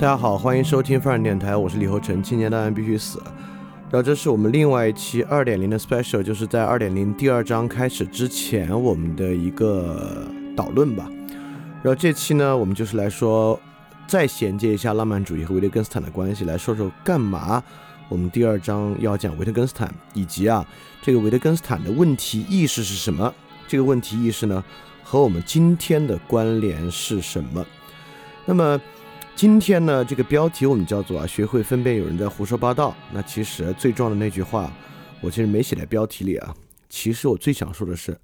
大家好，欢迎收听范儿电台，我是李厚成。青年档案必须死。然后这是我们另外一期二点零的 special，就是在二点零第二章开始之前我们的一个导论吧。然后这期呢，我们就是来说再衔接一下浪漫主义和维特根斯坦的关系，来说说干嘛我们第二章要讲维特根斯坦，以及啊这个维特根斯坦的问题意识是什么？这个问题意识呢和我们今天的关联是什么？那么。今天呢，这个标题我们叫做啊，学会分辨有人在胡说八道。那其实最重要的那句话，我其实没写在标题里啊。其实我最想说的是，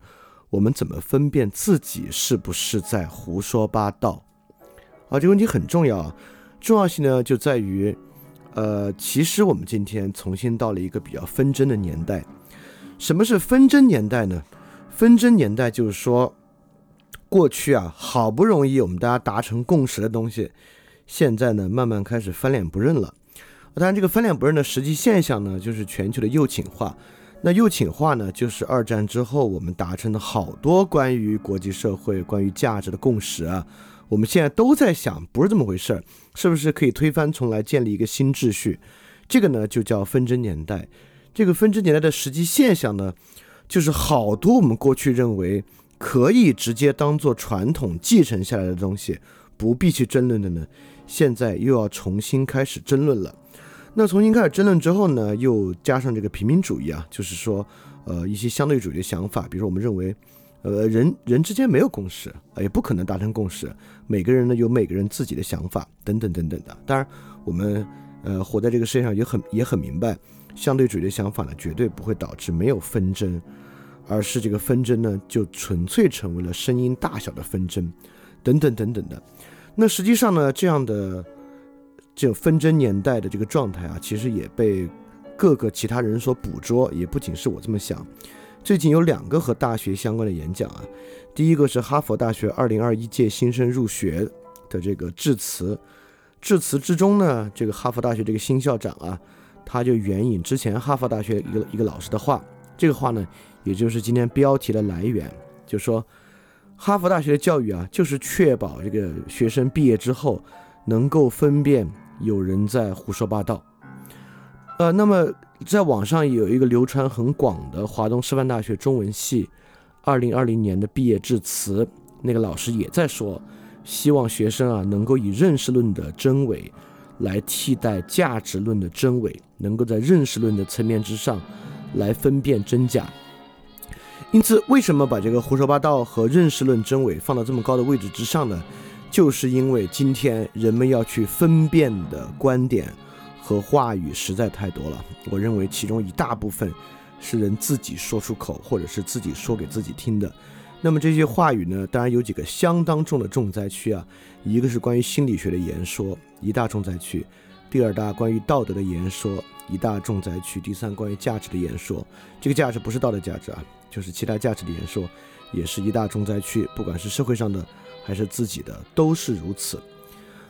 我们怎么分辨自己是不是在胡说八道？啊，这个问题很重要啊。重要性呢，就在于，呃，其实我们今天重新到了一个比较纷争的年代。什么是纷争年代呢？纷争年代就是说，过去啊，好不容易我们大家达成共识的东西。现在呢，慢慢开始翻脸不认了。当然，这个翻脸不认的实际现象呢，就是全球的右倾化。那右倾化呢，就是二战之后我们达成的好多关于国际社会、关于价值的共识啊。我们现在都在想，不是这么回事儿，是不是可以推翻重来，建立一个新秩序？这个呢，就叫纷争年代。这个纷争年代的实际现象呢，就是好多我们过去认为可以直接当做传统继承下来的东西，不必去争论的呢。现在又要重新开始争论了，那重新开始争论之后呢，又加上这个平民主义啊，就是说，呃，一些相对主义的想法，比如说我们认为，呃，人人之间没有共识，也不可能达成共识，每个人呢有每个人自己的想法，等等等等的。当然，我们呃活在这个世界上也很也很明白，相对主义的想法呢，绝对不会导致没有纷争，而是这个纷争呢，就纯粹成为了声音大小的纷争，等等等等的。那实际上呢，这样的这种纷争年代的这个状态啊，其实也被各个其他人所捕捉，也不仅是我这么想。最近有两个和大学相关的演讲啊，第一个是哈佛大学二零二一届新生入学的这个致辞，致辞之中呢，这个哈佛大学这个新校长啊，他就援引之前哈佛大学一个一个老师的话，这个话呢，也就是今天标题的来源，就说。哈佛大学的教育啊，就是确保这个学生毕业之后能够分辨有人在胡说八道。呃，那么在网上有一个流传很广的华东师范大学中文系二零二零年的毕业致辞，那个老师也在说，希望学生啊能够以认识论的真伪来替代价值论的真伪，能够在认识论的层面之上来分辨真假。因此，为什么把这个胡说八道和认识论真伪放到这么高的位置之上呢？就是因为今天人们要去分辨的观点和话语实在太多了。我认为其中一大部分是人自己说出口，或者是自己说给自己听的。那么这些话语呢，当然有几个相当重的重灾区啊。一个是关于心理学的言说，一大重灾区；第二大关于道德的言说，一大重灾区；第三关于价值的言说，这个价值不是道德价值啊。就是其他价值的言说，也是一大重灾区。不管是社会上的，还是自己的，都是如此。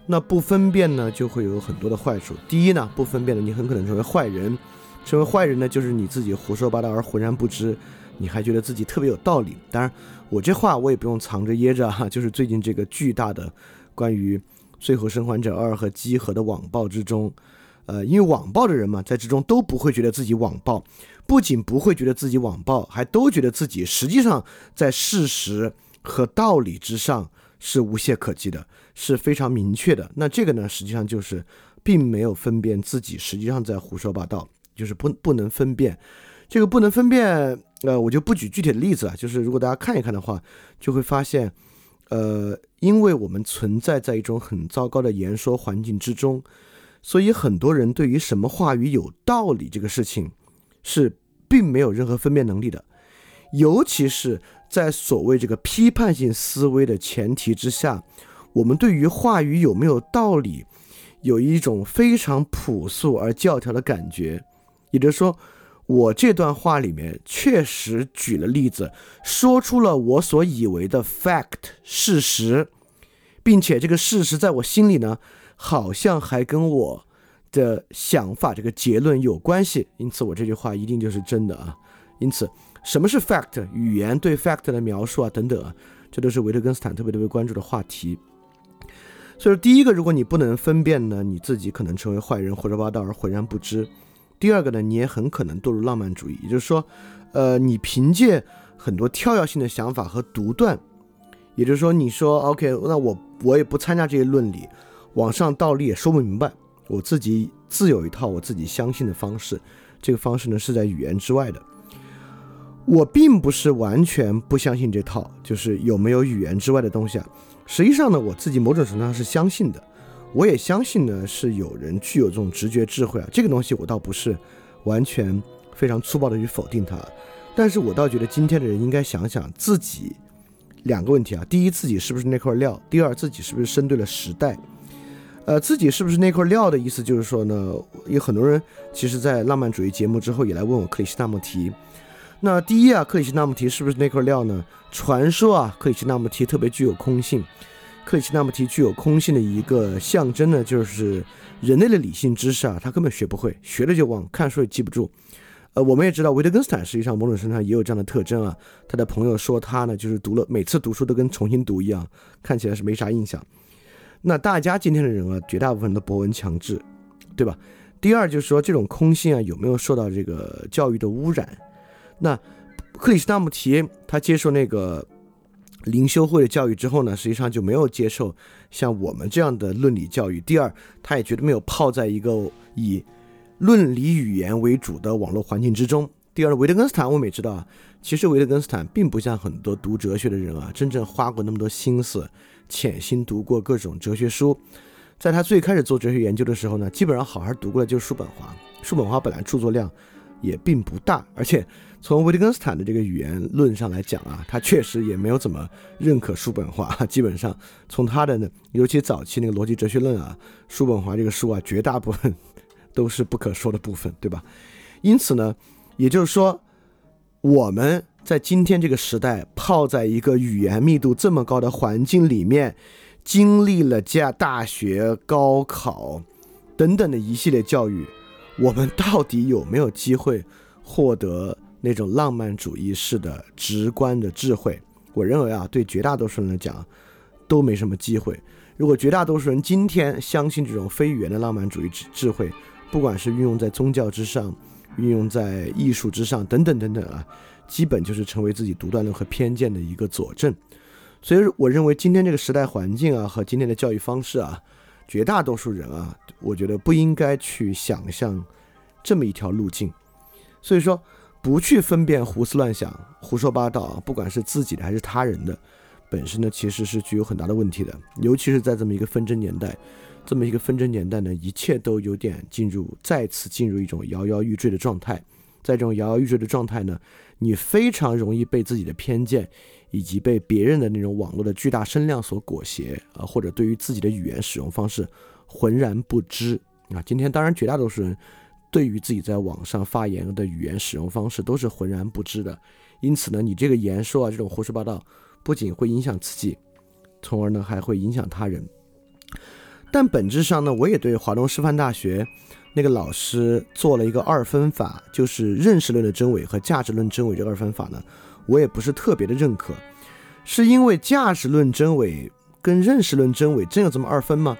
那不分辨呢，就会有很多的坏处。第一呢，不分辨的，你很可能成为坏人。成为坏人呢，就是你自己胡说八道而浑然不知，你还觉得自己特别有道理。当然，我这话我也不用藏着掖着哈。就是最近这个巨大的关于《最后生还者二》和集合的网暴之中，呃，因为网暴的人嘛，在之中都不会觉得自己网暴。不仅不会觉得自己网暴，还都觉得自己实际上在事实和道理之上是无懈可击的，是非常明确的。那这个呢，实际上就是并没有分辨自己实际上在胡说八道，就是不不能分辨。这个不能分辨，呃，我就不举具体的例子了。就是如果大家看一看的话，就会发现，呃，因为我们存在在一种很糟糕的言说环境之中，所以很多人对于什么话语有道理这个事情。是并没有任何分辨能力的，尤其是在所谓这个批判性思维的前提之下，我们对于话语有没有道理，有一种非常朴素而教条的感觉。也就是说，我这段话里面确实举了例子，说出了我所以为的 fact 事实，并且这个事实在我心里呢，好像还跟我。的想法，这个结论有关系，因此我这句话一定就是真的啊。因此，什么是 fact？语言对 fact 的描述啊，等等啊，这都是维特根斯坦特别特别关注的话题。所以说，第一个，如果你不能分辨呢，你自己可能成为坏人，胡说八道而浑然不知；第二个呢，你也很可能堕入浪漫主义，也就是说，呃，你凭借很多跳跃性的想法和独断，也就是说，你说 OK，那我我也不参加这些论理，往上道理也说不明白，我自己自有一套我自己相信的方式，这个方式呢是在语言之外的。我并不是完全不相信这套，就是有没有语言之外的东西啊。实际上呢，我自己某种程度上是相信的，我也相信呢是有人具有这种直觉智慧啊。这个东西我倒不是完全非常粗暴的去否定它，但是我倒觉得今天的人应该想想自己两个问题啊：第一，自己是不是那块料；第二，自己是不是生对了时代。呃，自己是不是那块料的意思就是说呢，有很多人其实，在浪漫主义节目之后也来问我克里希那穆提。那第一啊，克里希那穆提是不是那块料呢？传说啊，克里希那穆提特别具有空性。克里希那穆提具有空性的一个象征呢，就是人类的理性知识啊，他根本学不会，学了就忘，看书也记不住。呃，我们也知道维特根斯坦实际上某种程度上也有这样的特征啊。他的朋友说他呢，就是读了每次读书都跟重新读一样，看起来是没啥印象。那大家今天的人啊，绝大部分都博闻强志，对吧？第二就是说这种空性啊，有没有受到这个教育的污染？那克里斯纳穆提他接受那个灵修会的教育之后呢，实际上就没有接受像我们这样的论理教育。第二，他也绝对没有泡在一个以论理语言为主的网络环境之中。第二，维特根斯坦我们也知道啊，其实维特根斯坦并不像很多读哲学的人啊，真正花过那么多心思，潜心读过各种哲学书。在他最开始做哲学研究的时候呢，基本上好好读过的就是叔本华。叔本华本来著作量也并不大，而且。从维特根斯坦的这个语言论上来讲啊，他确实也没有怎么认可叔本华。基本上从他的呢，尤其早期那个逻辑哲学论啊，叔本华这个书啊，绝大部分 都是不可说的部分，对吧？因此呢，也就是说，我们在今天这个时代，泡在一个语言密度这么高的环境里面，经历了加大学、高考等等的一系列教育，我们到底有没有机会获得？那种浪漫主义式的直观的智慧，我认为啊，对绝大多数人来讲，都没什么机会。如果绝大多数人今天相信这种非语言的浪漫主义智智慧，不管是运用在宗教之上，运用在艺术之上，等等等等啊，基本就是成为自己独断论和偏见的一个佐证。所以，我认为今天这个时代环境啊，和今天的教育方式啊，绝大多数人啊，我觉得不应该去想象这么一条路径。所以说。不去分辨胡思乱想、胡说八道，不管是自己的还是他人的，本身呢其实是具有很大的问题的。尤其是在这么一个纷争年代，这么一个纷争年代呢，一切都有点进入再次进入一种摇摇欲坠的状态。在这种摇摇欲坠的状态呢，你非常容易被自己的偏见以及被别人的那种网络的巨大声量所裹挟啊，或者对于自己的语言使用方式浑然不知啊。今天当然绝大多数人。对于自己在网上发言的语言使用方式都是浑然不知的，因此呢，你这个言说啊，这种胡说八道，不仅会影响自己，从而呢还会影响他人。但本质上呢，我也对华东师范大学那个老师做了一个二分法，就是认识论的真伪和价值论真伪这二分法呢，我也不是特别的认可，是因为价值论真伪跟认识论真伪真有这么二分吗？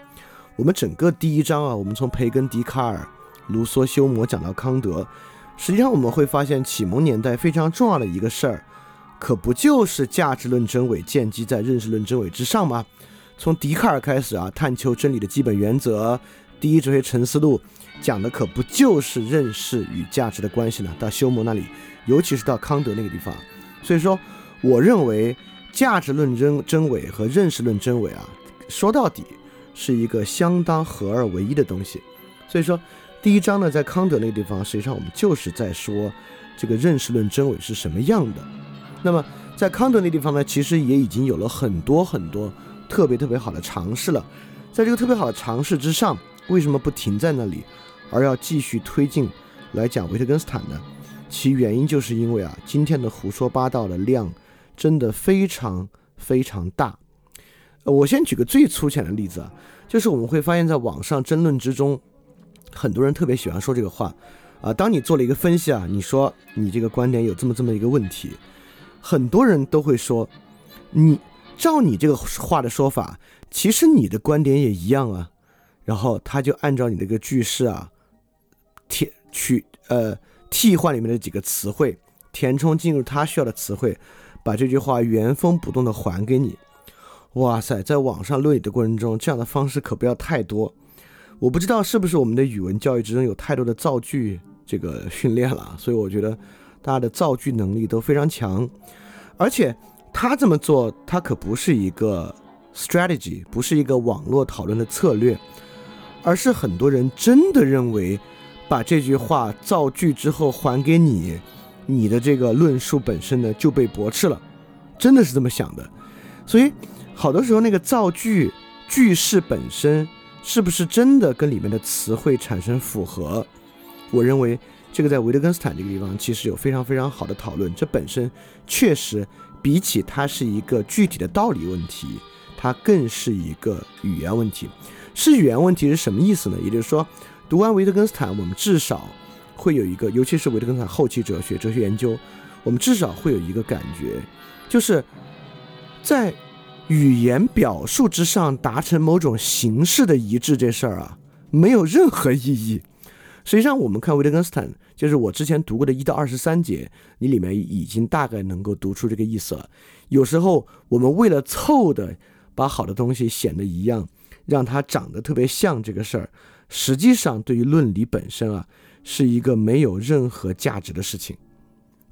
我们整个第一章啊，我们从培根、笛卡尔。卢梭、休谟讲到康德，实际上我们会发现，启蒙年代非常重要的一个事儿，可不就是价值论真伪建基在认识论真伪之上吗？从笛卡尔开始啊，探求真理的基本原则，第一哲学沉思录讲的可不就是认识与价值的关系呢？到休谟那里，尤其是到康德那个地方，所以说，我认为价值论真真伪和认识论真伪啊，说到底是一个相当合二为一的东西，所以说。第一章呢，在康德那个地方，实际上我们就是在说这个认识论真伪是什么样的。那么在康德那地方呢，其实也已经有了很多很多特别特别好的尝试了。在这个特别好的尝试之上，为什么不停在那里，而要继续推进来讲维特根斯坦呢？其原因就是因为啊，今天的胡说八道的量真的非常非常大。我先举个最粗浅的例子啊，就是我们会发现在网上争论之中。很多人特别喜欢说这个话，啊，当你做了一个分析啊，你说你这个观点有这么这么一个问题，很多人都会说，你照你这个话的说法，其实你的观点也一样啊。然后他就按照你这个句式啊，填取呃替换里面的几个词汇，填充进入他需要的词汇，把这句话原封不动的还给你。哇塞，在网上论理的过程中，这样的方式可不要太多。我不知道是不是我们的语文教育之中有太多的造句这个训练了，所以我觉得大家的造句能力都非常强。而且他这么做，他可不是一个 strategy，不是一个网络讨论的策略，而是很多人真的认为，把这句话造句之后还给你，你的这个论述本身呢就被驳斥了，真的是这么想的。所以好多时候那个造句句式本身。是不是真的跟里面的词汇产生符合？我认为这个在维特根斯坦这个地方其实有非常非常好的讨论。这本身确实比起它是一个具体的道理问题，它更是一个语言问题。是语言问题是什么意思呢？也就是说，读完维特根斯坦，我们至少会有一个，尤其是维特根斯坦后期哲学、哲学研究，我们至少会有一个感觉，就是在。语言表述之上达成某种形式的一致，这事儿啊，没有任何意义。实际上，我们看维特根斯坦，就是我之前读过的一到二十三节，你里面已经大概能够读出这个意思了。有时候我们为了凑的把好的东西显得一样，让它长得特别像这个事儿，实际上对于论理本身啊，是一个没有任何价值的事情。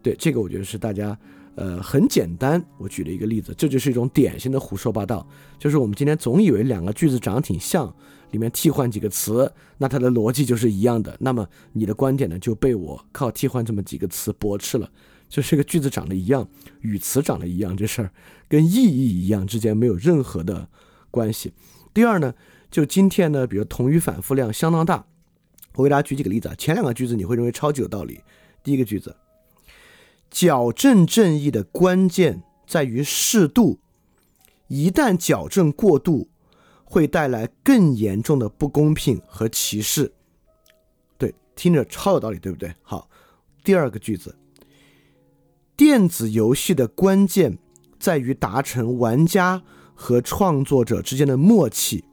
对这个，我觉得是大家。呃，很简单，我举了一个例子，这就是一种典型的胡说八道。就是我们今天总以为两个句子长得挺像，里面替换几个词，那它的逻辑就是一样的。那么你的观点呢，就被我靠替换这么几个词驳斥了。就是这个句子长得一样，语词长得一样，这事儿跟意义一样之间没有任何的关系。第二呢，就今天呢，比如同语反复量相当大，我给大家举几个例子啊。前两个句子你会认为超级有道理。第一个句子。矫正正义的关键在于适度，一旦矫正过度，会带来更严重的不公平和歧视。对，听着超有道理，对不对？好，第二个句子，电子游戏的关键在于达成玩家和创作者之间的默契，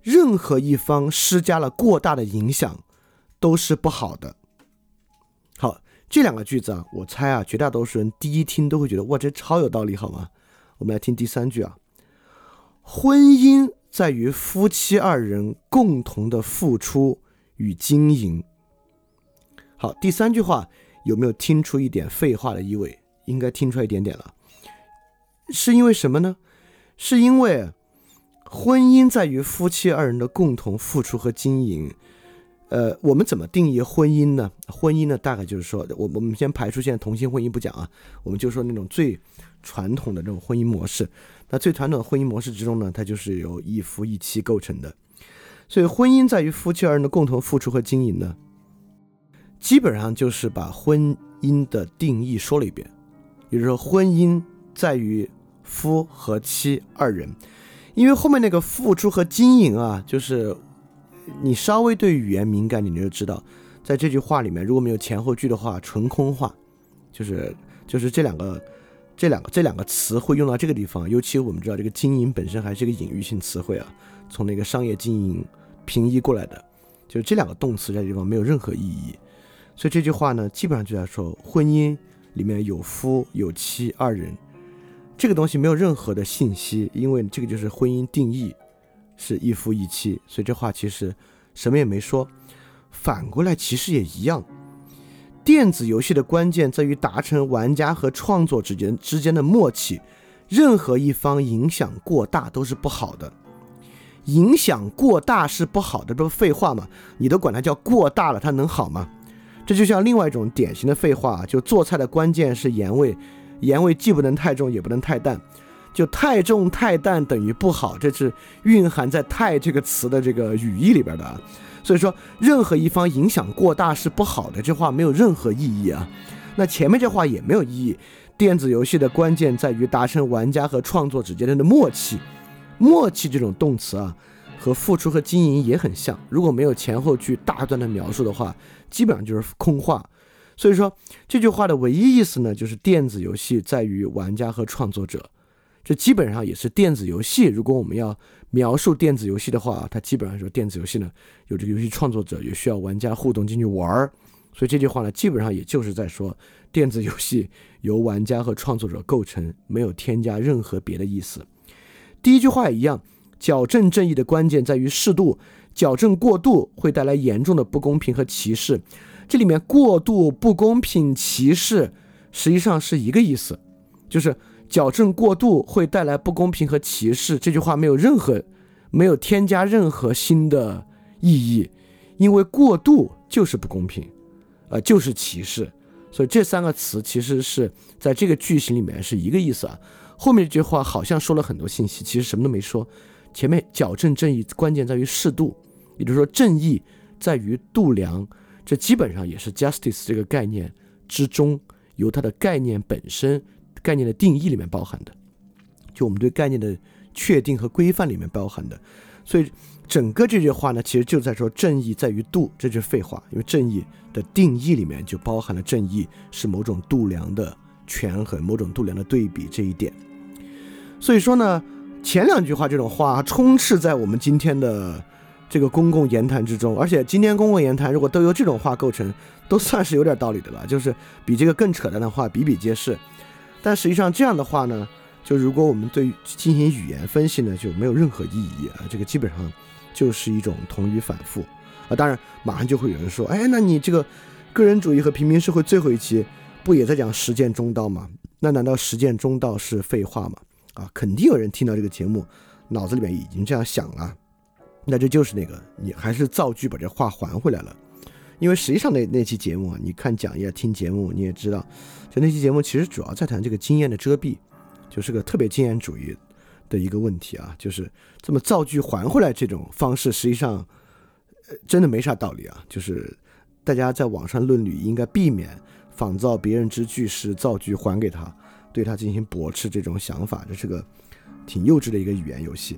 任何一方施加了过大的影响，都是不好的。这两个句子啊，我猜啊，绝大多数人第一听都会觉得哇，这超有道理，好吗？我们来听第三句啊，婚姻在于夫妻二人共同的付出与经营。好，第三句话有没有听出一点废话的意味？应该听出来一点点了。是因为什么呢？是因为婚姻在于夫妻二人的共同付出和经营。呃，我们怎么定义婚姻呢？婚姻呢，大概就是说，我我们先排除现在同性婚姻不讲啊，我们就说那种最传统的这种婚姻模式。那最传统的婚姻模式之中呢，它就是由一夫一妻构成的。所以，婚姻在于夫妻二人的共同付出和经营呢，基本上就是把婚姻的定义说了一遍。也就是说，婚姻在于夫和妻二人，因为后面那个付出和经营啊，就是。你稍微对语言敏感，你就知道，在这句话里面，如果没有前后句的话，纯空话，就是就是这两个这两个这两个词会用到这个地方。尤其我们知道，这个经营本身还是一个隐喻性词汇啊，从那个商业经营平移过来的，就是这两个动词在这地方没有任何意义。所以这句话呢，基本上就在说婚姻里面有夫有妻二人，这个东西没有任何的信息，因为这个就是婚姻定义。是一夫一妻，所以这话其实什么也没说。反过来其实也一样。电子游戏的关键在于达成玩家和创作之间之间的默契，任何一方影响过大都是不好的。影响过大是不好的，这不废话吗？你都管它叫过大了，它能好吗？这就像另外一种典型的废话，就做菜的关键是盐味，盐味既不能太重，也不能太淡。就太重太淡等于不好，这是蕴含在“太”这个词的这个语义里边的啊。所以说，任何一方影响过大是不好的，这话没有任何意义啊。那前面这话也没有意义。电子游戏的关键在于达成玩家和创作者之间的默契，默契这种动词啊，和付出和经营也很像。如果没有前后句大段的描述的话，基本上就是空话。所以说这句话的唯一意思呢，就是电子游戏在于玩家和创作者。这基本上也是电子游戏。如果我们要描述电子游戏的话，它基本上说电子游戏呢，有这个游戏创作者，也需要玩家互动进去玩儿。所以这句话呢，基本上也就是在说电子游戏由玩家和创作者构成，没有添加任何别的意思。第一句话也一样，矫正正义的关键在于适度，矫正过度会带来严重的不公平和歧视。这里面过度不公平、歧视，实际上是一个意思，就是矫正过度会带来不公平和歧视。这句话没有任何，没有添加任何新的意义，因为过度就是不公平，呃，就是歧视。所以这三个词其实是在这个句型里面是一个意思啊。后面这句话好像说了很多信息，其实什么都没说。前面矫正正义关键在于适度，也就是说正义在于度量。这基本上也是 justice 这个概念之中，由它的概念本身、概念的定义里面包含的，就我们对概念的确定和规范里面包含的。所以整个这句话呢，其实就在说正义在于度，这就是废话，因为正义的定义里面就包含了正义是某种度量的权衡、某种度量的对比这一点。所以说呢，前两句话这种话充斥在我们今天的。这个公共言谈之中，而且今天公共言谈如果都由这种话构成，都算是有点道理的了。就是比这个更扯淡的话比比皆是。但实际上这样的话呢，就如果我们对进行语言分析呢，就没有任何意义啊。这个基本上就是一种同语反复啊。当然，马上就会有人说，哎，那你这个个人主义和平民社会最后一期不也在讲实践中道吗？那难道实践中道是废话吗？啊，肯定有人听到这个节目，脑子里面已经这样想了。那这就是那个，你还是造句把这话还回来了，因为实际上那那期节目啊，你看讲义、听节目，你也知道，就那期节目其实主要在谈这个经验的遮蔽，就是个特别经验主义的一个问题啊，就是这么造句还回来这种方式，实际上，呃，真的没啥道理啊，就是大家在网上论语应该避免仿造别人之句式造句还给他，对他进行驳斥这种想法，这是个挺幼稚的一个语言游戏。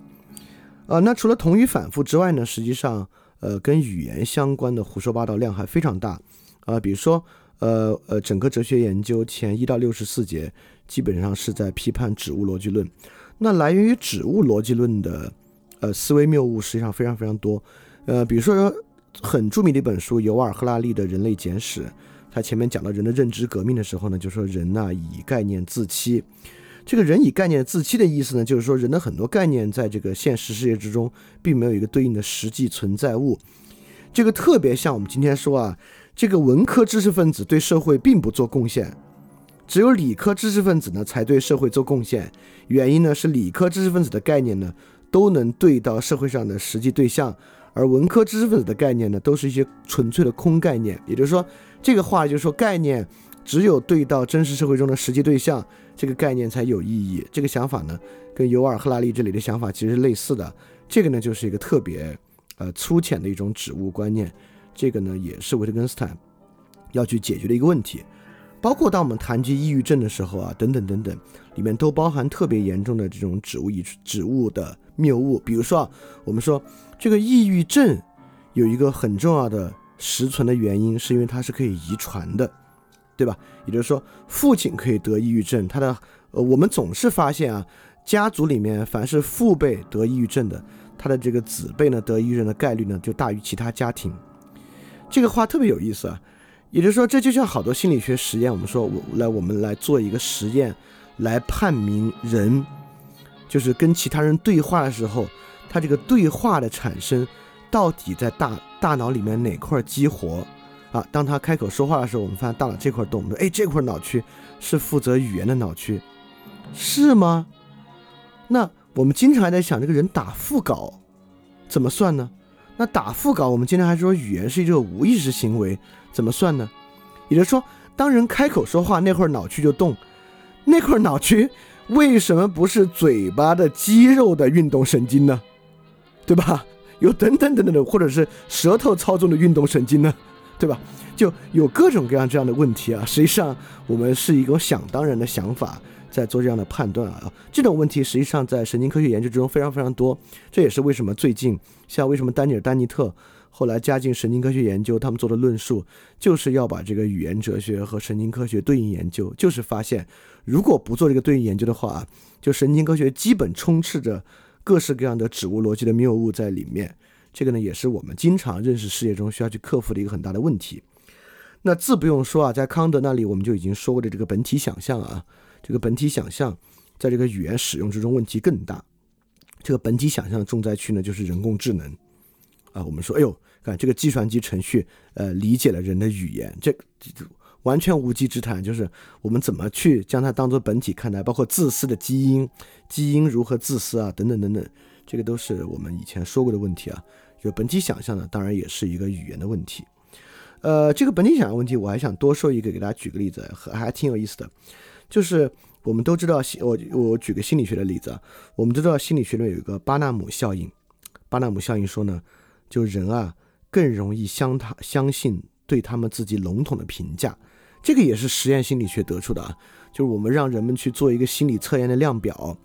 呃，那除了同语反复之外呢，实际上，呃，跟语言相关的胡说八道量还非常大，啊，比如说，呃呃，整个哲学研究前一到六十四节基本上是在批判指物逻辑论，那来源于指物逻辑论的，呃，思维谬误实际上非常非常多，呃，比如说很著名的一本书尤尔赫拉利的《人类简史》，他前面讲到人的认知革命的时候呢，就说人呐以概念自欺。这个人以概念自欺的意思呢，就是说人的很多概念在这个现实世界之中，并没有一个对应的实际存在物。这个特别像我们今天说啊，这个文科知识分子对社会并不做贡献，只有理科知识分子呢才对社会做贡献。原因呢是理科知识分子的概念呢都能对到社会上的实际对象，而文科知识分子的概念呢都是一些纯粹的空概念。也就是说，这个话就是说概念。只有对到真实社会中的实际对象，这个概念才有意义。这个想法呢，跟尤尔·赫拉利这里的想法其实是类似的。这个呢，就是一个特别呃粗浅的一种指物观念。这个呢，也是维特根斯坦要去解决的一个问题。包括当我们谈及抑郁症的时候啊，等等等等，里面都包含特别严重的这种指物遗指物的谬误。比如说啊，我们说这个抑郁症有一个很重要的实存的原因，是因为它是可以遗传的。对吧？也就是说，父亲可以得抑郁症，他的呃，我们总是发现啊，家族里面凡是父辈得抑郁症的，他的这个子辈呢得抑郁症的概率呢就大于其他家庭。这个话特别有意思啊，也就是说，这就像好多心理学实验，我们说我来我们来做一个实验，来判明人就是跟其他人对话的时候，他这个对话的产生到底在大大脑里面哪块激活。啊，当他开口说话的时候，我们发现大脑这块动，哎，这块脑区是负责语言的脑区，是吗？那我们经常还在想，这个人打腹稿怎么算呢？那打腹稿，我们经常还说语言是一个无意识行为，怎么算呢？也就是说，当人开口说话，那块脑区就动，那块脑区为什么不是嘴巴的肌肉的运动神经呢？对吧？有等等等等的，或者是舌头操纵的运动神经呢？对吧？就有各种各样这样的问题啊。实际上，我们是一个想当然的想法在做这样的判断啊。这种问题实际上在神经科学研究之中非常非常多。这也是为什么最近像为什么丹尼尔·丹尼特后来加进神经科学研究，他们做的论述就是要把这个语言哲学和神经科学对应研究，就是发现如果不做这个对应研究的话，就神经科学基本充斥着各式各样的指物逻辑的谬误在里面。这个呢，也是我们经常认识世界中需要去克服的一个很大的问题。那自不用说啊，在康德那里我们就已经说过的这个本体想象啊，这个本体想象在这个语言使用之中问题更大。这个本体想象的重灾区呢，就是人工智能啊。我们说，哎呦，看这个计算机程序，呃，理解了人的语言，这完全无稽之谈。就是我们怎么去将它当做本体看待，包括自私的基因，基因如何自私啊，等等等等，这个都是我们以前说过的问题啊。就本体想象呢，当然也是一个语言的问题。呃，这个本体想象问题，我还想多说一个，给大家举个例子，还挺有意思的，就是。我们都知道，我我举个心理学的例子啊，我们都知道心理学里面有一个巴纳姆效应。巴纳姆效应说呢，就人啊更容易相他相信对他们自己笼统的评价。这个也是实验心理学得出的啊，就是我们让人们去做一个心理测验的量表，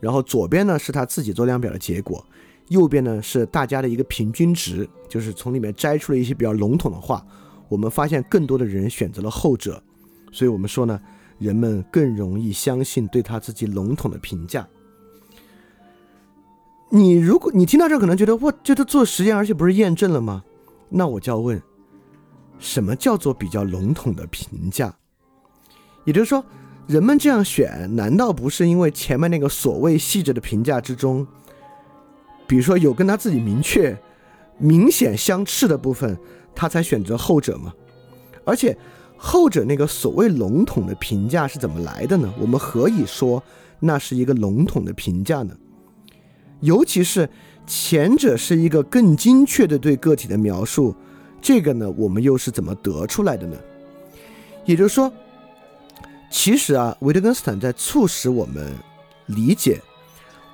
然后左边呢是他自己做量表的结果，右边呢是大家的一个平均值，就是从里面摘出了一些比较笼统的话。我们发现更多的人选择了后者，所以我们说呢。人们更容易相信对他自己笼统的评价。你如果你听到这，可能觉得哇，这都做实验，而且不是验证了吗？那我就要问，什么叫做比较笼统的评价？也就是说，人们这样选，难道不是因为前面那个所谓细致的评价之中，比如说有跟他自己明确、明显相斥的部分，他才选择后者嘛？而且。后者那个所谓笼统的评价是怎么来的呢？我们何以说那是一个笼统的评价呢？尤其是前者是一个更精确的对个体的描述，这个呢，我们又是怎么得出来的呢？也就是说，其实啊，维特根斯坦在促使我们理解，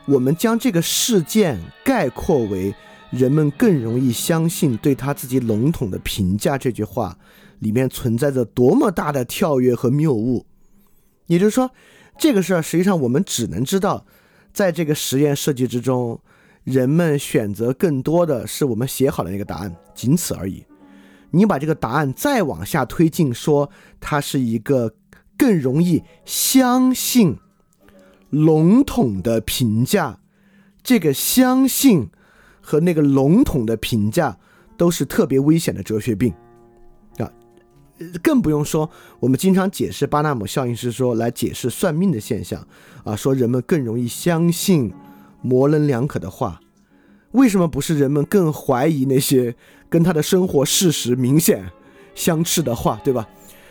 我们将这个事件概括为人们更容易相信对他自己笼统的评价这句话。里面存在着多么大的跳跃和谬误，也就是说，这个事儿实际上我们只能知道，在这个实验设计之中，人们选择更多的是我们写好的那个答案，仅此而已。你把这个答案再往下推进，说它是一个更容易相信笼统的评价，这个相信和那个笼统的评价都是特别危险的哲学病啊。更不用说，我们经常解释巴纳姆效应是说来解释算命的现象啊，说人们更容易相信模棱两可的话，为什么不是人们更怀疑那些 跟他的生活事实明显相斥的话，对吧？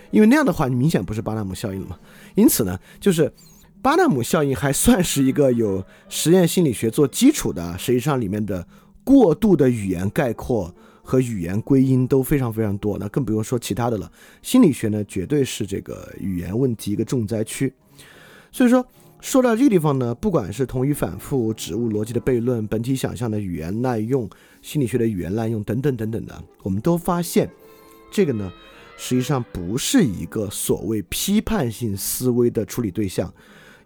因为那样的话，你明显不是巴纳姆效应了嘛。因此呢，就是巴纳姆效应还算是一个有实验心理学做基础的，实际上里面的过度的语言概括。和语言归因都非常非常多，那更不用说其他的了。心理学呢，绝对是这个语言问题一个重灾区。所以说，说到这个地方呢，不管是同语反复、植物逻辑的悖论、本体想象的语言滥用、心理学的语言滥用等等等等的，我们都发现，这个呢，实际上不是一个所谓批判性思维的处理对象。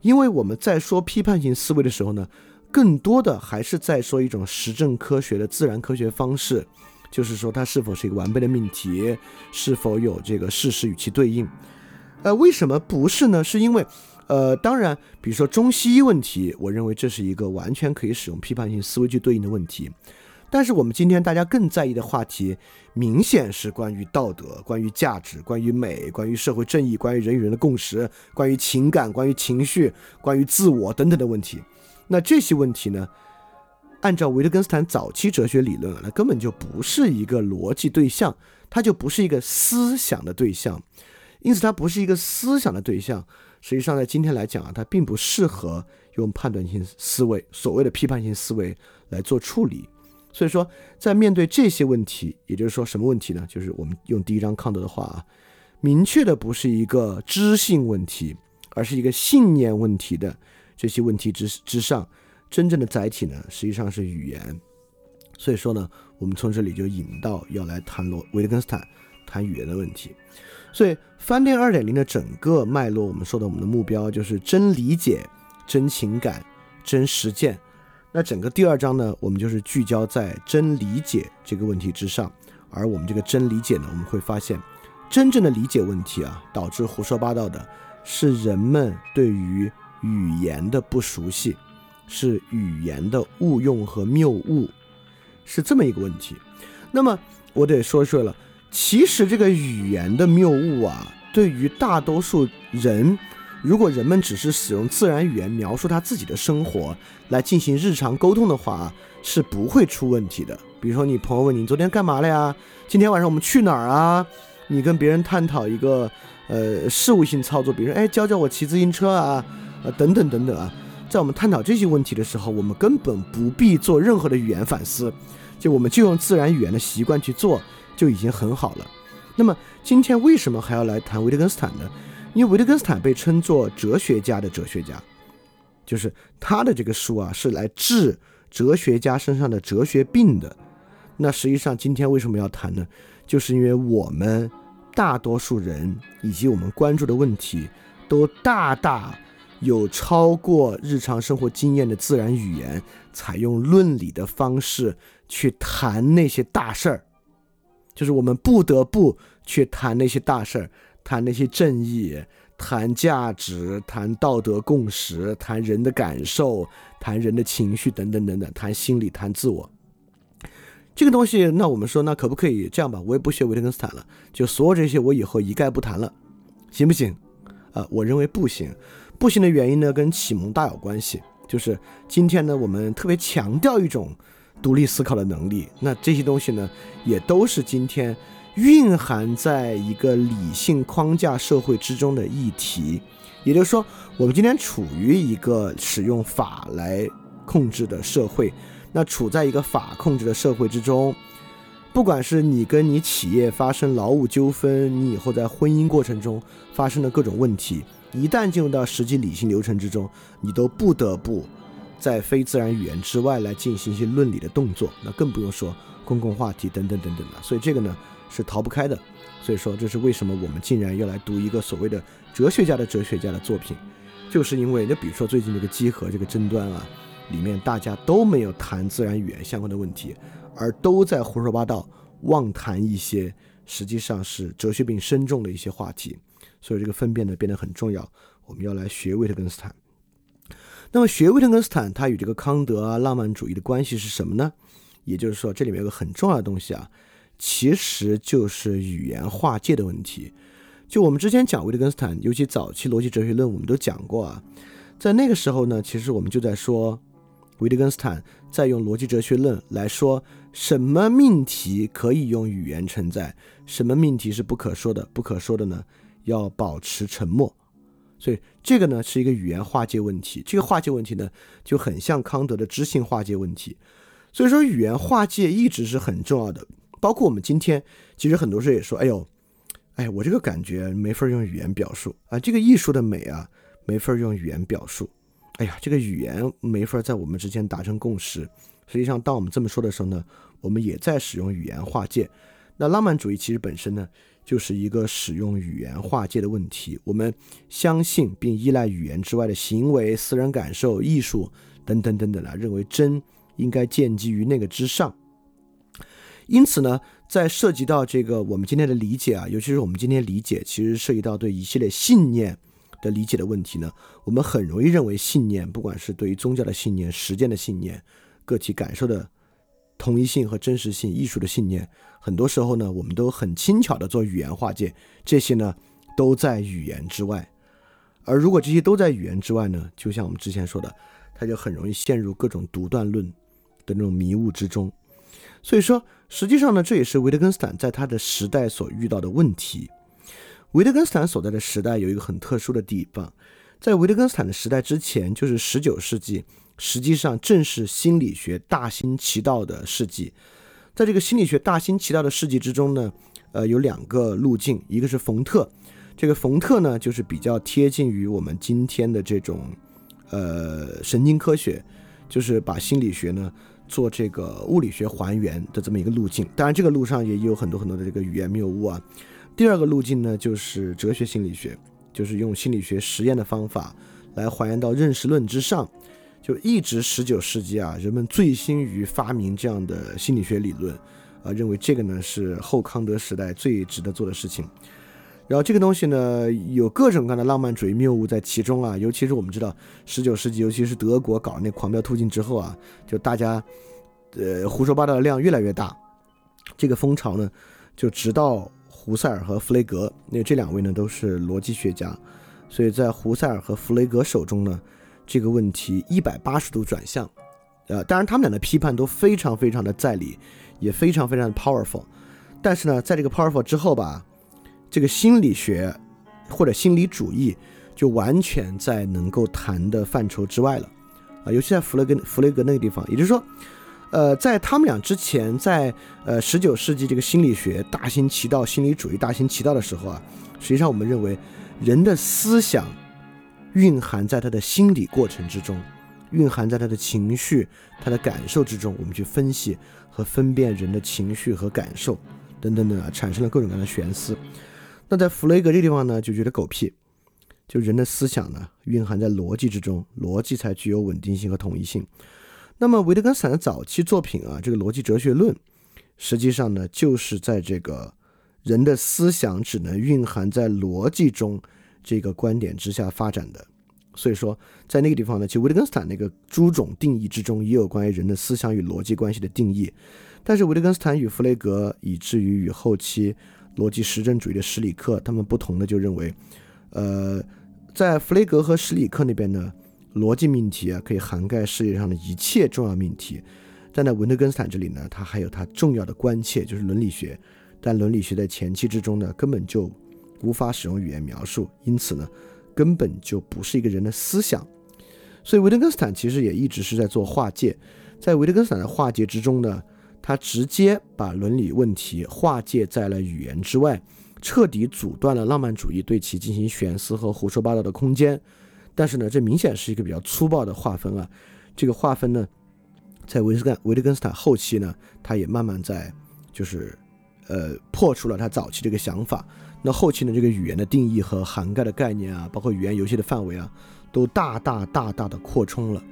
因为我们在说批判性思维的时候呢，更多的还是在说一种实证科学的自然科学方式。就是说，它是否是一个完备的命题，是否有这个事实与其对应？呃，为什么不是呢？是因为，呃，当然，比如说中西医问题，我认为这是一个完全可以使用批判性思维去对应的问题。但是我们今天大家更在意的话题，明显是关于道德、关于价值、关于美、关于社会正义、关于人与人的共识、关于情感、关于情绪、关于自我等等的问题。那这些问题呢？按照维特根斯坦早期哲学理论啊，那根本就不是一个逻辑对象，它就不是一个思想的对象，因此它不是一个思想的对象。实际上，在今天来讲啊，它并不适合用判断性思维，所谓的批判性思维来做处理。所以说，在面对这些问题，也就是说，什么问题呢？就是我们用第一章康德的话啊，明确的不是一个知性问题，而是一个信念问题的这些问题之之上。真正的载体呢，实际上是语言，所以说呢，我们从这里就引到要来谈罗维特根斯坦谈语言的问题。所以翻店二点零的整个脉络，我们说的我们的目标就是真理解、真情感、真实践。那整个第二章呢，我们就是聚焦在真理解这个问题之上。而我们这个真理解呢，我们会发现，真正的理解问题啊，导致胡说八道的是人们对于语言的不熟悉，是语言的误用和谬误，是这么一个问题。那么我得说说了，其实这个语言的谬误啊，对于大多数人。如果人们只是使用自然语言描述他自己的生活来进行日常沟通的话，是不会出问题的。比如说，你朋友问你昨天干嘛了呀？今天晚上我们去哪儿啊？你跟别人探讨一个呃事务性操作，比如说，哎，教教我骑自行车啊，呃，等等等等啊。在我们探讨这些问题的时候，我们根本不必做任何的语言反思，就我们就用自然语言的习惯去做就已经很好了。那么今天为什么还要来谈维特根斯坦呢？因为维特根斯坦被称作哲学家的哲学家，就是他的这个书啊，是来治哲学家身上的哲学病的。那实际上今天为什么要谈呢？就是因为我们大多数人以及我们关注的问题，都大大有超过日常生活经验的自然语言，采用论理的方式去谈那些大事儿，就是我们不得不去谈那些大事儿。谈那些正义，谈价值，谈道德共识，谈人的感受，谈人的情绪等等等等，谈心理，谈自我。这个东西，那我们说，那可不可以这样吧？我也不学维特根斯坦了，就所有这些，我以后一概不谈了，行不行？啊，我认为不行。不行的原因呢，跟启蒙大有关系。就是今天呢，我们特别强调一种独立思考的能力。那这些东西呢，也都是今天。蕴含在一个理性框架社会之中的议题，也就是说，我们今天处于一个使用法来控制的社会。那处在一个法控制的社会之中，不管是你跟你企业发生劳务纠纷，你以后在婚姻过程中发生的各种问题，一旦进入到实际理性流程之中，你都不得不在非自然语言之外来进行一些论理的动作。那更不用说公共话题等等等等了。所以这个呢？是逃不开的，所以说这是为什么我们竟然要来读一个所谓的哲学家的哲学家的作品，就是因为，那比如说最近这个集合这个争端啊，里面大家都没有谈自然语言相关的问题，而都在胡说八道，妄谈一些实际上是哲学病深重的一些话题，所以这个分辨呢变得很重要。我们要来学维特根斯坦，那么学维特根斯坦，他与这个康德啊浪漫主义的关系是什么呢？也就是说，这里面有个很重要的东西啊。其实就是语言划界的问题。就我们之前讲维特根斯坦，尤其早期逻辑哲学论，我们都讲过啊。在那个时候呢，其实我们就在说，维特根斯坦在用逻辑哲学论来说，什么命题可以用语言承载，什么命题是不可说的。不可说的呢，要保持沉默。所以这个呢是一个语言划界问题。这个划界问题呢，就很像康德的知性划界问题。所以说，语言划界一直是很重要的。包括我们今天，其实很多时候也说：“哎呦，哎，我这个感觉没法用语言表述啊，这个艺术的美啊，没法用语言表述。哎呀，这个语言没法在我们之间达成共识。”实际上，当我们这么说的时候呢，我们也在使用语言划界。那浪漫主义其实本身呢，就是一个使用语言划界的问题。我们相信并依赖语言之外的行为、私人感受、艺术等等等等啊，认为真应该建基于那个之上。因此呢，在涉及到这个我们今天的理解啊，尤其是我们今天理解，其实涉及到对一系列信念的理解的问题呢，我们很容易认为信念，不管是对于宗教的信念、实践的信念、个体感受的统一性和真实性、艺术的信念，很多时候呢，我们都很轻巧的做语言划界，这些呢都在语言之外。而如果这些都在语言之外呢，就像我们之前说的，它就很容易陷入各种独断论的那种迷雾之中。所以说，实际上呢，这也是维特根斯坦在他的时代所遇到的问题。维特根斯坦所在的时代有一个很特殊的地方，在维特根斯坦的时代之前，就是十九世纪，实际上正是心理学大行其道的世纪。在这个心理学大行其道的世纪之中呢，呃，有两个路径，一个是冯特，这个冯特呢，就是比较贴近于我们今天的这种，呃，神经科学，就是把心理学呢。做这个物理学还原的这么一个路径，当然这个路上也有很多很多的这个语言谬误啊。第二个路径呢，就是哲学心理学，就是用心理学实验的方法来还原到认识论之上。就一直十九世纪啊，人们醉心于发明这样的心理学理论，啊，认为这个呢是后康德时代最值得做的事情。然后这个东西呢，有各种各样的浪漫主义谬误在其中啊，尤其是我们知道十九世纪，尤其是德国搞那狂飙突进之后啊，就大家，呃，胡说八道的量越来越大。这个风潮呢，就直到胡塞尔和弗雷格，那这两位呢都是逻辑学家，所以在胡塞尔和弗雷格手中呢。这个问题一百八十度转向，呃，当然他们俩的批判都非常非常的在理，也非常非常的 powerful。但是呢，在这个 powerful 之后吧，这个心理学或者心理主义就完全在能够谈的范畴之外了，啊，尤其在弗雷格弗雷格那个地方，也就是说，呃，在他们俩之前，在呃十九世纪这个心理学大行其道、心理主义大行其道的时候啊，实际上我们认为人的思想。蕴含在他的心理过程之中，蕴含在他的情绪、他的感受之中。我们去分析和分辨人的情绪和感受，等等等啊，产生了各种各样的悬思。那在弗雷格这个地方呢，就觉得狗屁。就人的思想呢，蕴含在逻辑之中，逻辑才具有稳定性和统一性。那么维特根斯坦的早期作品啊，这个逻辑哲学论，实际上呢，就是在这个人的思想只能蕴含在逻辑中。这个观点之下发展的，所以说在那个地方呢，其实维特根斯坦那个诸种定义之中也有关于人的思想与逻辑关系的定义。但是维特根斯坦与弗雷格，以至于与后期逻辑实证主义的史里克，他们不同的就认为，呃，在弗雷格和史里克那边呢，逻辑命题啊可以涵盖世界上的一切重要命题，但在维特根斯坦这里呢，他还有他重要的关切，就是伦理学。但伦理学在前期之中呢，根本就。无法使用语言描述，因此呢，根本就不是一个人的思想。所以维特根斯坦其实也一直是在做划界，在维特根斯坦的划界之中呢，他直接把伦理问题划界在了语言之外，彻底阻断了浪漫主义对其进行悬思和胡说八道的空间。但是呢，这明显是一个比较粗暴的划分啊。这个划分呢，在维斯干维特根斯坦后期呢，他也慢慢在就是呃破除了他早期这个想法。那后期呢，这个语言的定义和涵盖的概念啊，包括语言游戏的范围啊，都大大大大的扩充了。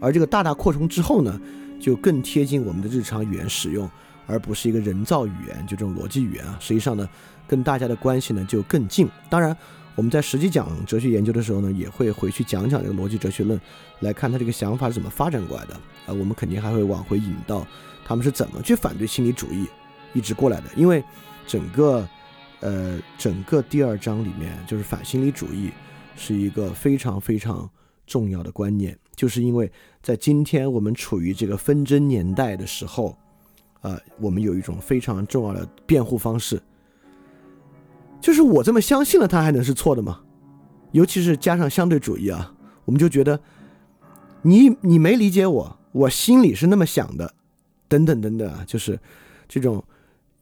而这个大大扩充之后呢，就更贴近我们的日常语言使用，而不是一个人造语言，就这种逻辑语言啊。实际上呢，跟大家的关系呢就更近。当然，我们在实际讲哲学研究的时候呢，也会回去讲讲这个逻辑哲学论，来看他这个想法是怎么发展过来的。啊，我们肯定还会往回引到他们是怎么去反对心理主义，一直过来的。因为整个。呃，整个第二章里面就是反心理主义是一个非常非常重要的观念，就是因为在今天我们处于这个纷争年代的时候，啊，我们有一种非常重要的辩护方式，就是我这么相信了，他还能是错的吗？尤其是加上相对主义啊，我们就觉得你你没理解我，我心里是那么想的，等等等等啊，就是这种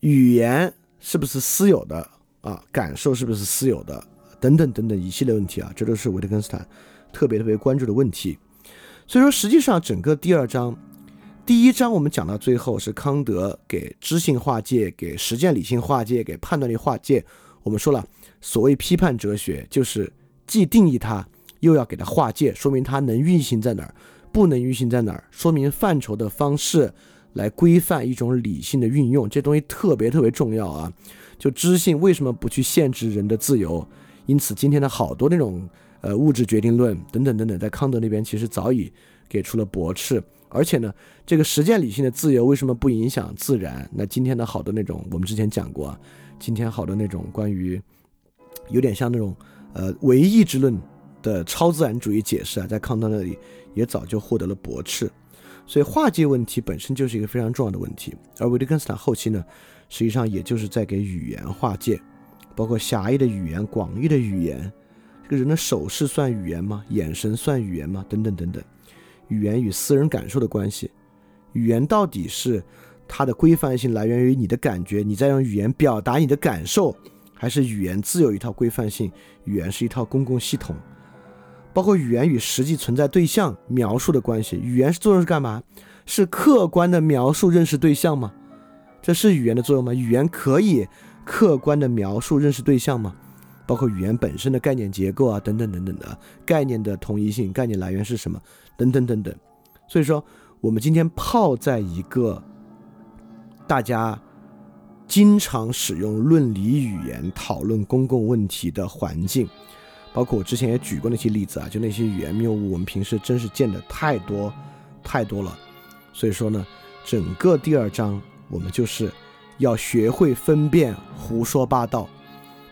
语言。是不是私有的啊？感受是不是私有的？等等等等一系列问题啊，这都是维特根斯坦特别特别关注的问题。所以说，实际上整个第二章，第一章我们讲到最后是康德给知性划界，给实践理性划界，给判断力划界。我们说了，所谓批判哲学，就是既定义它，又要给它划界，说明它能运行在哪儿，不能运行在哪儿，说明范畴的方式。来规范一种理性的运用，这东西特别特别重要啊！就知性为什么不去限制人的自由？因此，今天的好多那种呃物质决定论等等等等，在康德那边其实早已给出了驳斥。而且呢，这个实践理性的自由为什么不影响自然？那今天的好多那种我们之前讲过，啊，今天好多那种关于有点像那种呃唯意志论的超自然主义解释啊，在康德那里也早就获得了驳斥。所以划界问题本身就是一个非常重要的问题，而维特根斯坦后期呢，实际上也就是在给语言划界，包括狭义的语言、广义的语言，个人的手势算语言吗？眼神算语言吗？等等等等，语言与私人感受的关系，语言到底是它的规范性来源于你的感觉，你在用语言表达你的感受，还是语言自有一套规范性？语言是一套公共系统。包括语言与实际存在对象描述的关系，语言是作用是干嘛？是客观的描述认识对象吗？这是语言的作用吗？语言可以客观的描述认识对象吗？包括语言本身的概念结构啊，等等等等的概念的同一性、概念来源是什么，等等等等。所以说，我们今天泡在一个大家经常使用论理语言讨论公共问题的环境，包括我之前也举过那些例子啊，就那些语言谬误，我们平时真是见的太多太多了。所以说呢，整个第二章我们就是要学会分辨胡说八道。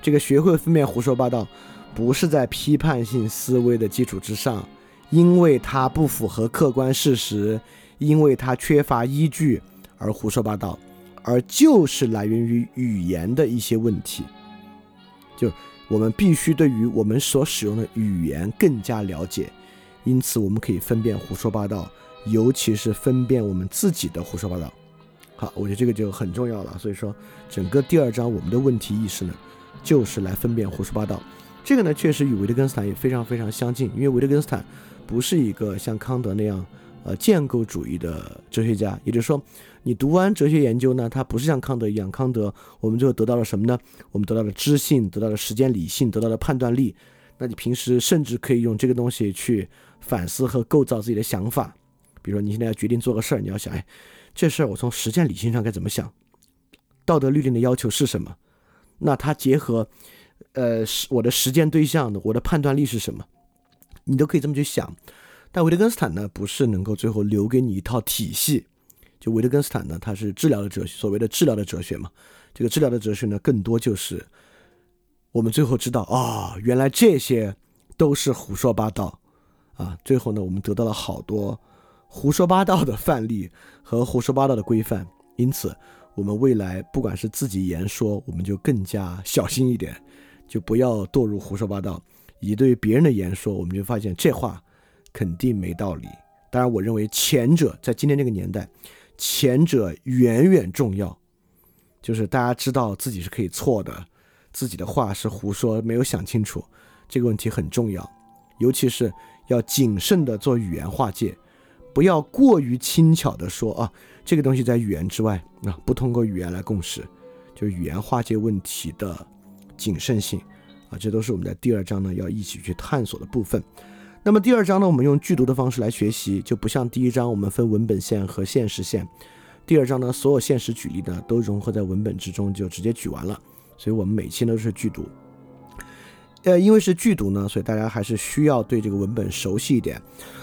这个学会分辨胡说八道，不是在批判性思维的基础之上，因为它不符合客观事实，因为它缺乏依据而胡说八道，而就是来源于语言的一些问题。就我们必须对于我们所使用的语言更加了解，因此我们可以分辨胡说八道，尤其是分辨我们自己的胡说八道。好，我觉得这个就很重要了。所以说，整个第二章我们的问题意识呢？就是来分辨胡说八道，这个呢确实与维特根斯坦也非常非常相近，因为维特根斯坦不是一个像康德那样呃建构主义的哲学家，也就是说，你读完哲学研究呢，他不是像康德一样，康德我们最后得到了什么呢？我们得到了知性，得到了时间理性，得到了判断力。那你平时甚至可以用这个东西去反思和构造自己的想法，比如说你现在要决定做个事儿，你要想，哎，这事儿我从实践理性上该怎么想？道德律令的要求是什么？那它结合，呃，我的实践对象的，我的判断力是什么？你都可以这么去想。但维特根斯坦呢，不是能够最后留给你一套体系。就维特根斯坦呢，他是治疗的哲学，所谓的治疗的哲学嘛。这个治疗的哲学呢，更多就是我们最后知道啊，原来这些都是胡说八道啊。最后呢，我们得到了好多胡说八道的范例和胡说八道的规范，因此。我们未来不管是自己言说，我们就更加小心一点，就不要堕入胡说八道。以对别人的言说，我们就发现这话肯定没道理。当然，我认为前者在今天这个年代，前者远远重要。就是大家知道自己是可以错的，自己的话是胡说，没有想清楚，这个问题很重要。尤其是要谨慎的做语言划界，不要过于轻巧的说啊。这个东西在语言之外啊，不通过语言来共识，就是语言化解问题的谨慎性啊，这都是我们在第二章呢要一起去探索的部分。那么第二章呢，我们用剧毒的方式来学习，就不像第一章我们分文本线和现实线。第二章呢，所有现实举例呢都融合在文本之中，就直接举完了。所以我们每期都是剧毒。呃，因为是剧读呢，所以大家还是需要对这个文本熟悉一点。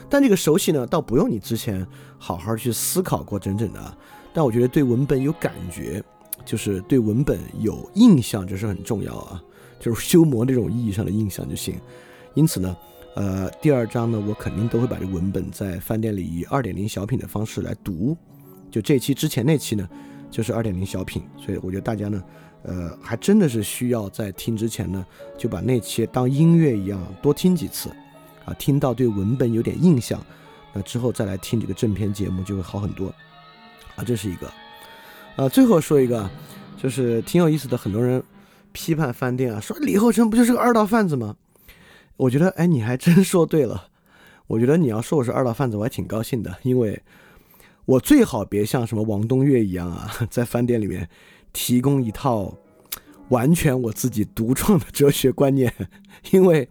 但这个熟悉呢，倒不用你之前好好去思考过整整的。但我觉得对文本有感觉，就是对文本有印象，这是很重要啊。就是修魔这种意义上的印象就行。因此呢，呃，第二章呢，我肯定都会把这个文本在饭店里以二点零小品的方式来读。就这期之前那期呢，就是二点零小品，所以我觉得大家呢。呃，还真的是需要在听之前呢，就把那些当音乐一样多听几次，啊，听到对文本有点印象，那之后再来听这个正片节目就会好很多，啊，这是一个。呃，最后说一个，就是挺有意思的，很多人批判饭店啊，说李厚成不就是个二道贩子吗？我觉得，哎，你还真说对了。我觉得你要说我是二道贩子，我还挺高兴的，因为我最好别像什么王东岳一样啊，在饭店里面。提供一套完全我自己独创的哲学观念，因为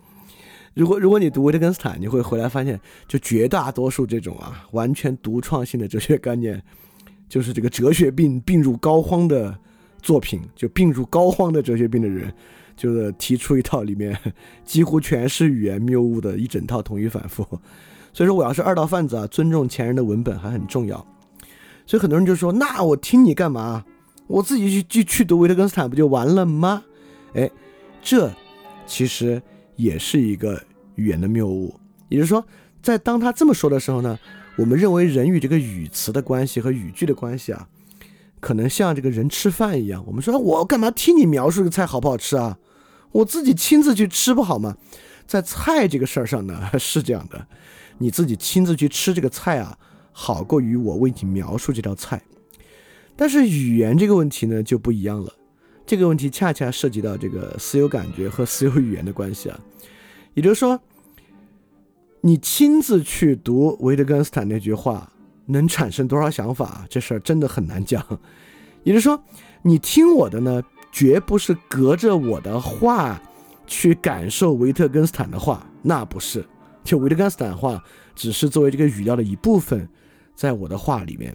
如果如果你读维特根斯坦，你会回来发现，就绝大多数这种啊完全独创性的哲学观念，就是这个哲学病病入膏肓的作品，就病入膏肓的哲学病的人，就是提出一套里面 几乎全是语言谬误的一整套同语反复。所以说，我要是二道贩子啊，尊重前人的文本还很重要。所以很多人就说，那我听你干嘛？我自己去去去读维特根斯坦不就完了吗？哎，这其实也是一个语言的谬误。也就是说，在当他这么说的时候呢，我们认为人与这个语词的关系和语句的关系啊，可能像这个人吃饭一样。我们说，我干嘛听你描述这个菜好不好吃啊？我自己亲自去吃不好吗？在菜这个事儿上呢，是这样的，你自己亲自去吃这个菜啊，好过于我为你描述这道菜。但是语言这个问题呢就不一样了，这个问题恰恰涉及到这个私有感觉和私有语言的关系啊，也就是说，你亲自去读维特根斯坦那句话，能产生多少想法，这事儿真的很难讲。也就是说，你听我的呢，绝不是隔着我的话去感受维特根斯坦的话，那不是。就维特根斯坦话，只是作为这个语料的一部分，在我的话里面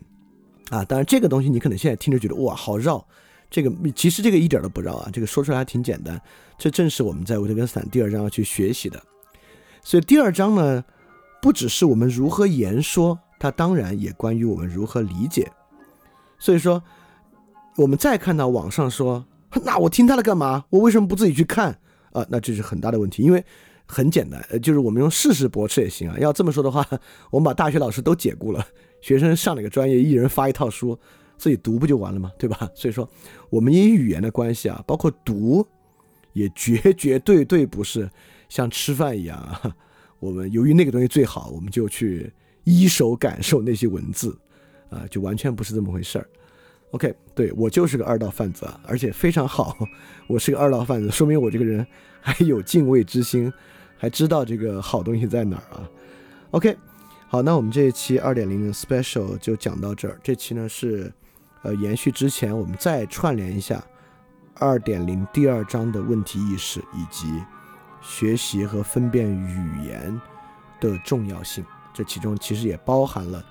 啊。当然，这个东西你可能现在听着觉得哇，好绕。这个其实这个一点都不绕啊，这个说出来还挺简单。这正是我们在维特根斯坦第二章要去学习的。所以第二章呢，不只是我们如何言说，它当然也关于我们如何理解。所以说，我们再看到网上说，那我听他的干嘛？我为什么不自己去看啊？那这是很大的问题，因为。很简单，呃，就是我们用事实驳斥也行啊。要这么说的话，我们把大学老师都解雇了，学生上哪个专业，一人发一套书，自己读不就完了吗？对吧？所以说，我们因语言的关系啊，包括读，也绝绝对对不是像吃饭一样啊。我们由于那个东西最好，我们就去一手感受那些文字，啊，就完全不是这么回事儿。OK，对我就是个二道贩子啊，而且非常好，我是个二道贩子，说明我这个人还有敬畏之心。还知道这个好东西在哪儿啊？OK，好，那我们这一期二点零 special 就讲到这儿。这期呢是，呃，延续之前我们再串联一下二点零第二章的问题意识以及学习和分辨语言的重要性。这其中其实也包含了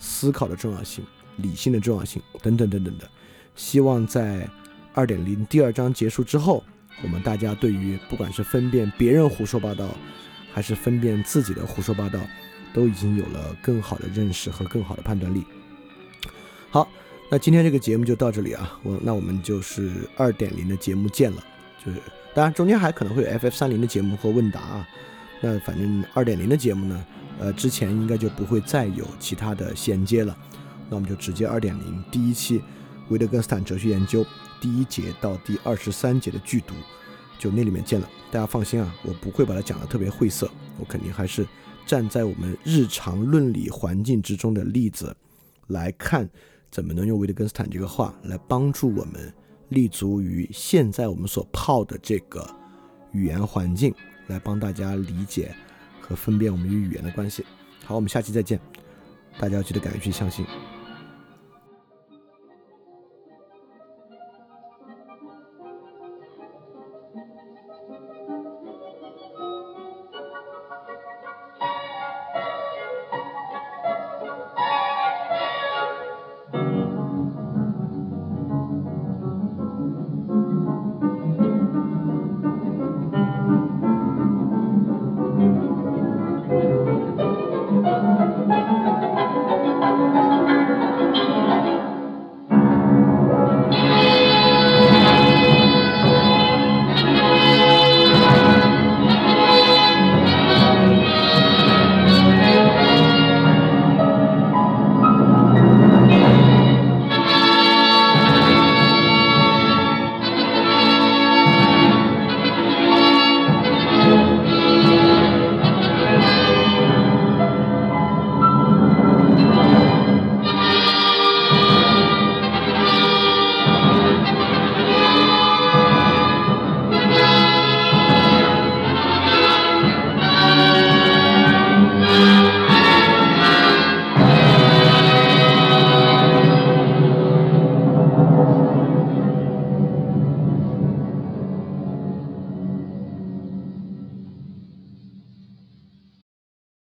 思考的重要性、理性的重要性等等等等的。希望在二点零第二章结束之后。我们大家对于不管是分辨别人胡说八道，还是分辨自己的胡说八道，都已经有了更好的认识和更好的判断力。好，那今天这个节目就到这里啊，我那我们就是二点零的节目见了。就是当然中间还可能会有 FF 三零的节目和问答啊。那反正二点零的节目呢，呃，之前应该就不会再有其他的衔接了。那我们就直接二点零第一期维特根斯坦哲学研究。第一节到第二十三节的剧读，就那里面见了。大家放心啊，我不会把它讲的特别晦涩，我肯定还是站在我们日常论理环境之中的例子来看，怎么能用维特根斯坦这个话来帮助我们立足于现在我们所泡的这个语言环境，来帮大家理解和分辨我们与语言的关系。好，我们下期再见，大家要记得敢于去相信。